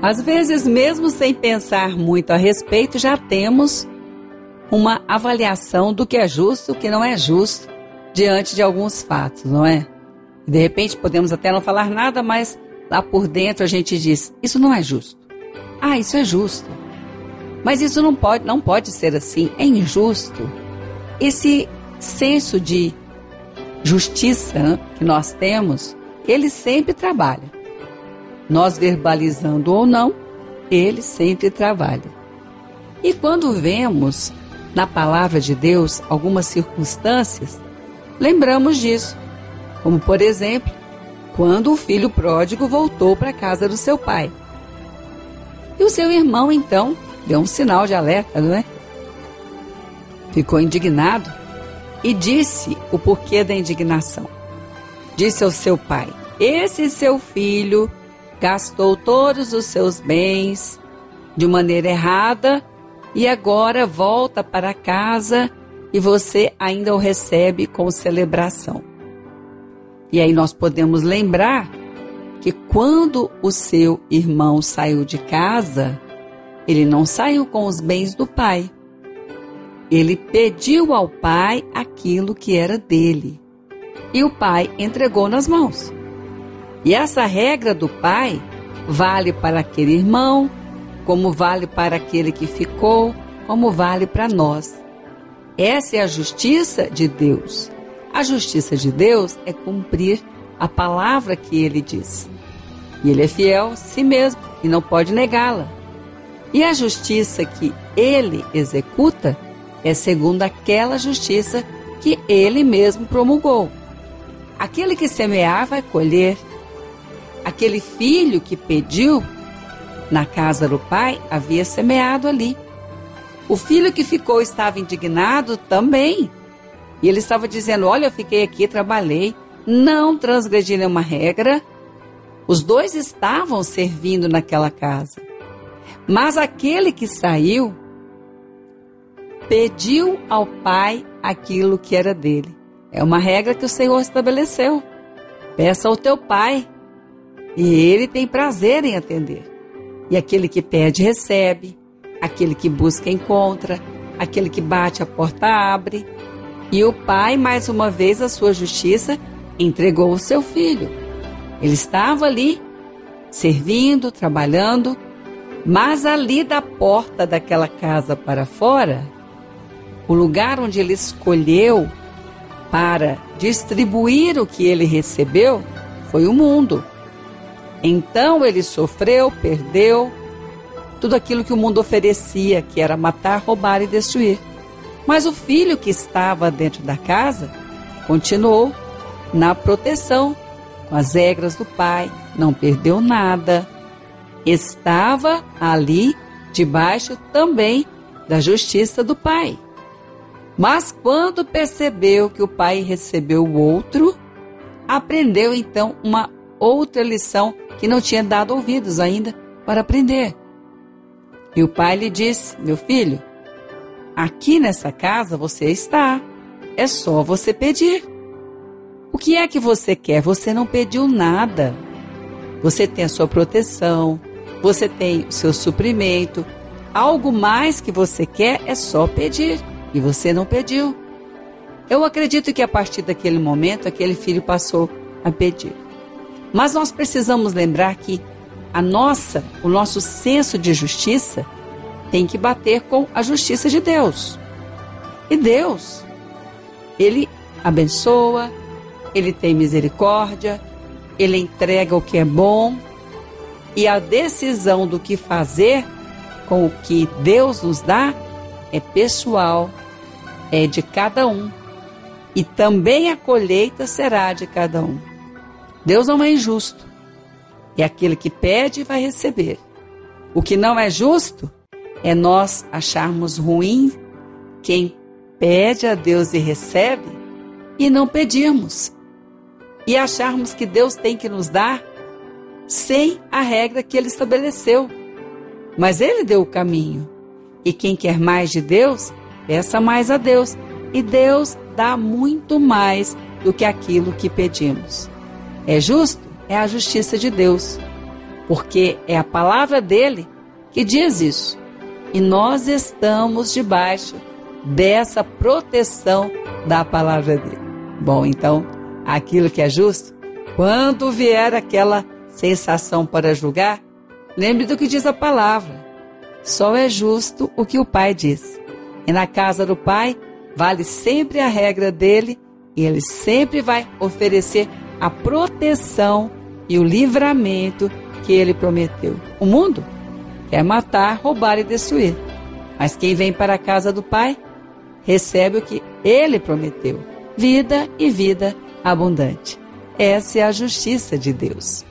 Às vezes, mesmo sem pensar muito a respeito, já temos uma avaliação do que é justo e o que não é justo diante de alguns fatos, não é? De repente podemos até não falar nada, mas lá por dentro a gente diz: isso não é justo. Ah, isso é justo. Mas isso não pode, não pode ser assim, é injusto. Esse senso de justiça que nós temos, ele sempre trabalha. Nós verbalizando ou não, ele sempre trabalha. E quando vemos na palavra de Deus algumas circunstâncias, lembramos disso. Como, por exemplo, quando o filho pródigo voltou para a casa do seu pai. E o seu irmão, então, deu um sinal de alerta, não é? Ficou indignado e disse o porquê da indignação. Disse ao seu pai: Esse seu filho gastou todos os seus bens de maneira errada e agora volta para casa e você ainda o recebe com celebração. E aí nós podemos lembrar que quando o seu irmão saiu de casa, ele não saiu com os bens do pai. Ele pediu ao pai aquilo que era dele. E o pai entregou nas mãos. E essa regra do pai vale para aquele irmão, como vale para aquele que ficou, como vale para nós. Essa é a justiça de Deus. A justiça de Deus é cumprir a palavra que ele diz. E ele é fiel a si mesmo e não pode negá-la. E a justiça que ele executa é segundo aquela justiça que ele mesmo promulgou. Aquele que semear vai colher. Aquele filho que pediu na casa do pai havia semeado ali. O filho que ficou estava indignado também. E ele estava dizendo: Olha, eu fiquei aqui, trabalhei, não transgredi nenhuma regra. Os dois estavam servindo naquela casa. Mas aquele que saiu pediu ao pai aquilo que era dele. É uma regra que o Senhor estabeleceu. Peça ao teu pai, e ele tem prazer em atender. E aquele que pede, recebe. Aquele que busca, encontra. Aquele que bate, a porta abre. E o pai, mais uma vez, a sua justiça, entregou o seu filho. Ele estava ali, servindo, trabalhando, mas ali da porta daquela casa para fora, o lugar onde ele escolheu para distribuir o que ele recebeu foi o mundo. Então ele sofreu, perdeu tudo aquilo que o mundo oferecia, que era matar, roubar e destruir. Mas o filho que estava dentro da casa continuou na proteção, com as regras do pai, não perdeu nada. Estava ali debaixo também da justiça do pai. Mas quando percebeu que o pai recebeu o outro, aprendeu então uma outra lição que não tinha dado ouvidos ainda para aprender. E o pai lhe disse: Meu filho, aqui nessa casa você está, é só você pedir. O que é que você quer? Você não pediu nada. Você tem a sua proteção, você tem o seu suprimento. Algo mais que você quer é só pedir. E você não pediu. Eu acredito que a partir daquele momento, aquele filho passou a pedir. Mas nós precisamos lembrar que a nossa, o nosso senso de justiça tem que bater com a justiça de Deus. E Deus, ele abençoa, ele tem misericórdia, ele entrega o que é bom, e a decisão do que fazer com o que Deus nos dá é pessoal, é de cada um. E também a colheita será de cada um. Deus não é injusto. É aquele que pede vai receber. O que não é justo é nós acharmos ruim quem pede a Deus e recebe e não pedirmos. E acharmos que Deus tem que nos dar sem a regra que ele estabeleceu. Mas ele deu o caminho. E quem quer mais de Deus, peça mais a Deus. E Deus dá muito mais do que aquilo que pedimos. É justo? É a justiça de Deus. porque é a palavra dele que diz isso. E nós estamos debaixo dessa proteção da palavra dele. Bom, então, aquilo que é justo, quando vier aquela sensação para julgar, lembre do que diz a palavra. Só é justo o que o Pai diz. E na casa do Pai, vale sempre a regra dele e ele sempre vai oferecer a proteção e o livramento que ele prometeu. O mundo quer matar, roubar e destruir. Mas quem vem para a casa do Pai recebe o que ele prometeu: vida e vida abundante. Essa é a justiça de Deus.